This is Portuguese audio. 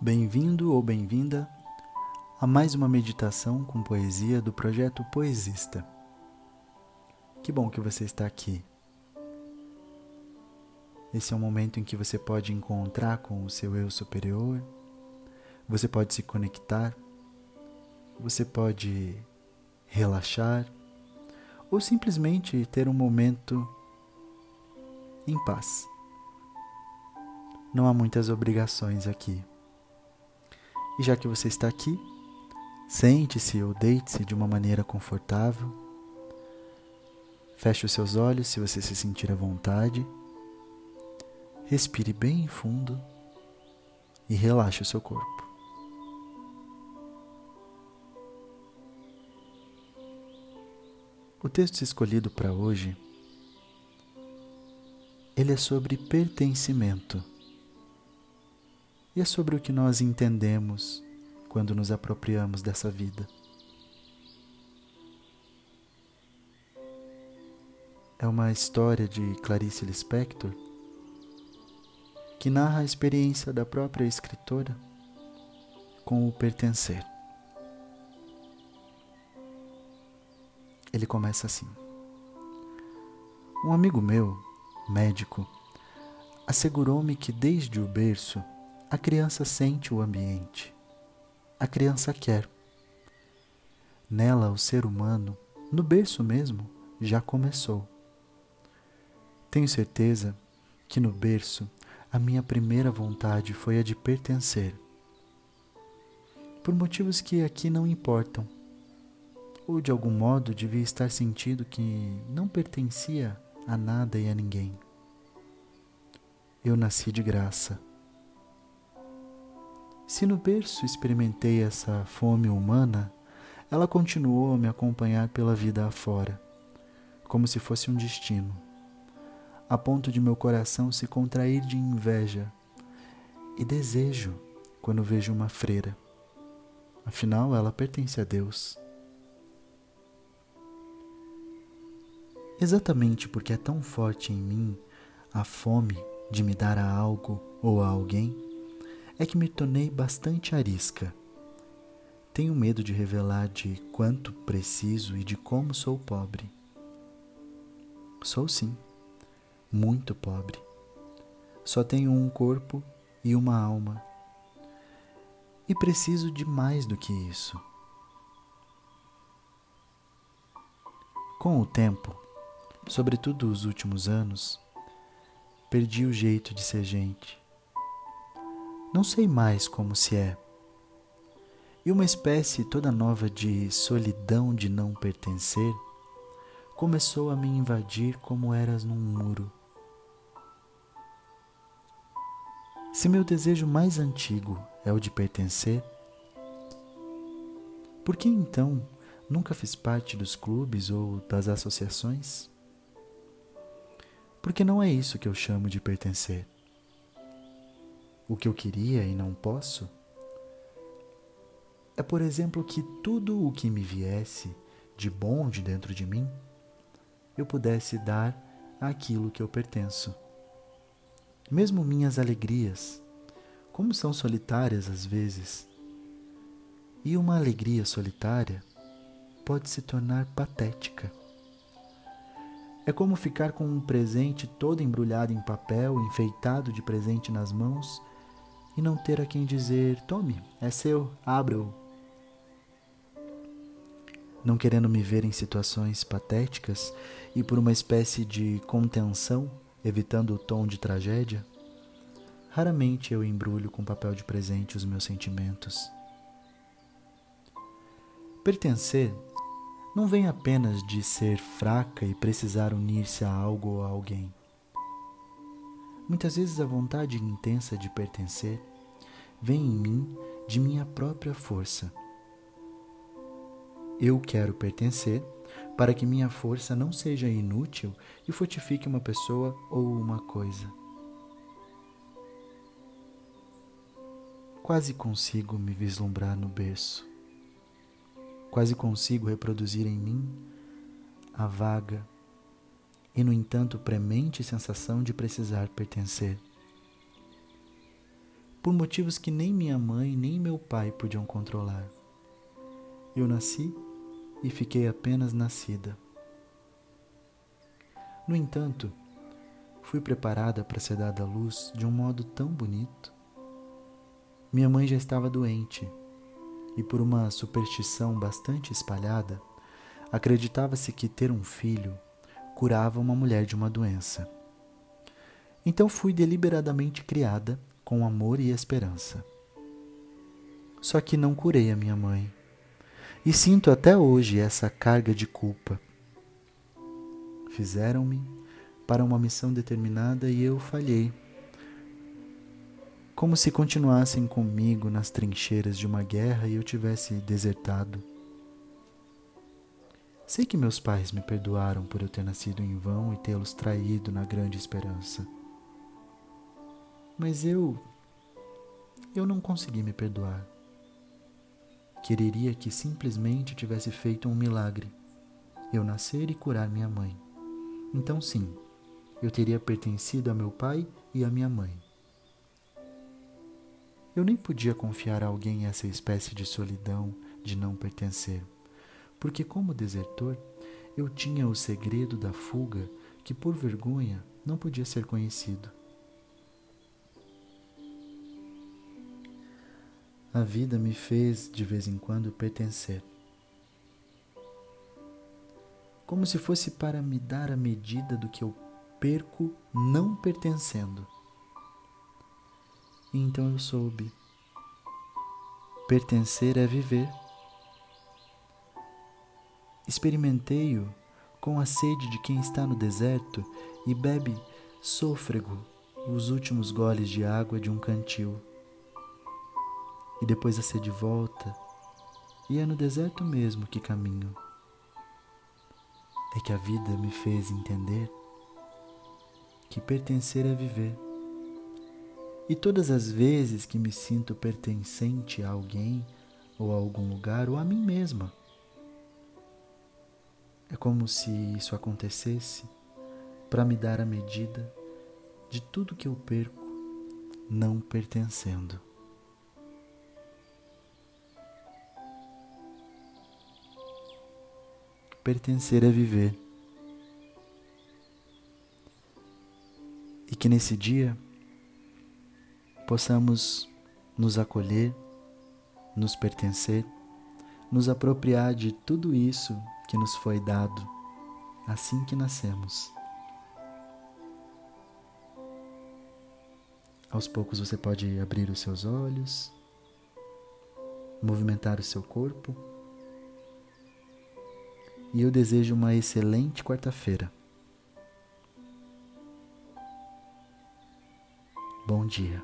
Bem-vindo ou bem-vinda a mais uma meditação com poesia do projeto Poesista. Que bom que você está aqui. Esse é um momento em que você pode encontrar com o seu eu superior, você pode se conectar, você pode relaxar ou simplesmente ter um momento em paz. Não há muitas obrigações aqui. E já que você está aqui, sente-se ou deite-se de uma maneira confortável. Feche os seus olhos se você se sentir à vontade. Respire bem fundo e relaxe o seu corpo. O texto escolhido para hoje ele é sobre pertencimento e é sobre o que nós entendemos quando nos apropriamos dessa vida. É uma história de Clarice Lispector que narra a experiência da própria escritora com o pertencer. Ele começa assim: Um amigo meu, médico, assegurou-me que desde o berço a criança sente o ambiente. A criança quer. Nela, o ser humano, no berço mesmo, já começou. Tenho certeza que no berço a minha primeira vontade foi a de pertencer. Por motivos que aqui não importam. Ou de algum modo devia estar sentindo que não pertencia a nada e a ninguém. Eu nasci de graça se no berço experimentei essa fome humana, ela continuou a me acompanhar pela vida afora, como se fosse um destino, a ponto de meu coração se contrair de inveja e desejo quando vejo uma freira. Afinal, ela pertence a Deus. Exatamente porque é tão forte em mim a fome de me dar a algo ou a alguém é que me tornei bastante arisca. Tenho medo de revelar de quanto preciso e de como sou pobre. Sou sim, muito pobre. Só tenho um corpo e uma alma. E preciso de mais do que isso. Com o tempo, sobretudo os últimos anos, perdi o jeito de ser gente. Não sei mais como se é. E uma espécie toda nova de solidão de não pertencer começou a me invadir como eras num muro. Se meu desejo mais antigo é o de pertencer, por que então nunca fiz parte dos clubes ou das associações? Porque não é isso que eu chamo de pertencer o que eu queria e não posso? É, por exemplo, que tudo o que me viesse de bom de dentro de mim, eu pudesse dar àquilo que eu pertenço. Mesmo minhas alegrias, como são solitárias às vezes, e uma alegria solitária pode se tornar patética. É como ficar com um presente todo embrulhado em papel, enfeitado de presente nas mãos e não ter a quem dizer: tome, é seu, abra-o. Não querendo me ver em situações patéticas e por uma espécie de contenção, evitando o tom de tragédia, raramente eu embrulho com papel de presente os meus sentimentos. Pertencer não vem apenas de ser fraca e precisar unir-se a algo ou a alguém. Muitas vezes a vontade intensa de pertencer vem em mim de minha própria força. Eu quero pertencer para que minha força não seja inútil e fortifique uma pessoa ou uma coisa. Quase consigo me vislumbrar no berço. Quase consigo reproduzir em mim a vaga e, no entanto, premente sensação de precisar pertencer. Por motivos que nem minha mãe nem meu pai podiam controlar. Eu nasci e fiquei apenas nascida. No entanto, fui preparada para ser dada à luz de um modo tão bonito. Minha mãe já estava doente e, por uma superstição bastante espalhada, acreditava-se que ter um filho curava uma mulher de uma doença. Então fui deliberadamente criada com amor e esperança. Só que não curei a minha mãe. E sinto até hoje essa carga de culpa. Fizeram-me para uma missão determinada e eu falhei. Como se continuassem comigo nas trincheiras de uma guerra e eu tivesse desertado. Sei que meus pais me perdoaram por eu ter nascido em vão e tê-los traído na grande esperança. Mas eu. Eu não consegui me perdoar. Quereria que simplesmente tivesse feito um milagre eu nascer e curar minha mãe. Então, sim, eu teria pertencido a meu pai e a minha mãe. Eu nem podia confiar a alguém essa espécie de solidão de não pertencer, porque, como desertor, eu tinha o segredo da fuga que, por vergonha, não podia ser conhecido. A vida me fez de vez em quando pertencer. Como se fosse para me dar a medida do que eu perco não pertencendo. E então eu soube. Pertencer é viver. Experimentei-o com a sede de quem está no deserto e bebe sôfrego os últimos goles de água de um cantil. E depois a sede volta, e é no deserto mesmo que caminho. É que a vida me fez entender que pertencer é viver. E todas as vezes que me sinto pertencente a alguém, ou a algum lugar, ou a mim mesma, é como se isso acontecesse para me dar a medida de tudo que eu perco não pertencendo. Pertencer é viver. e que nesse dia possamos nos acolher, nos pertencer, nos apropriar de tudo isso que nos foi dado assim que nascemos. Aos poucos você pode abrir os seus olhos, movimentar o seu corpo. E eu desejo uma excelente quarta-feira. Bom dia.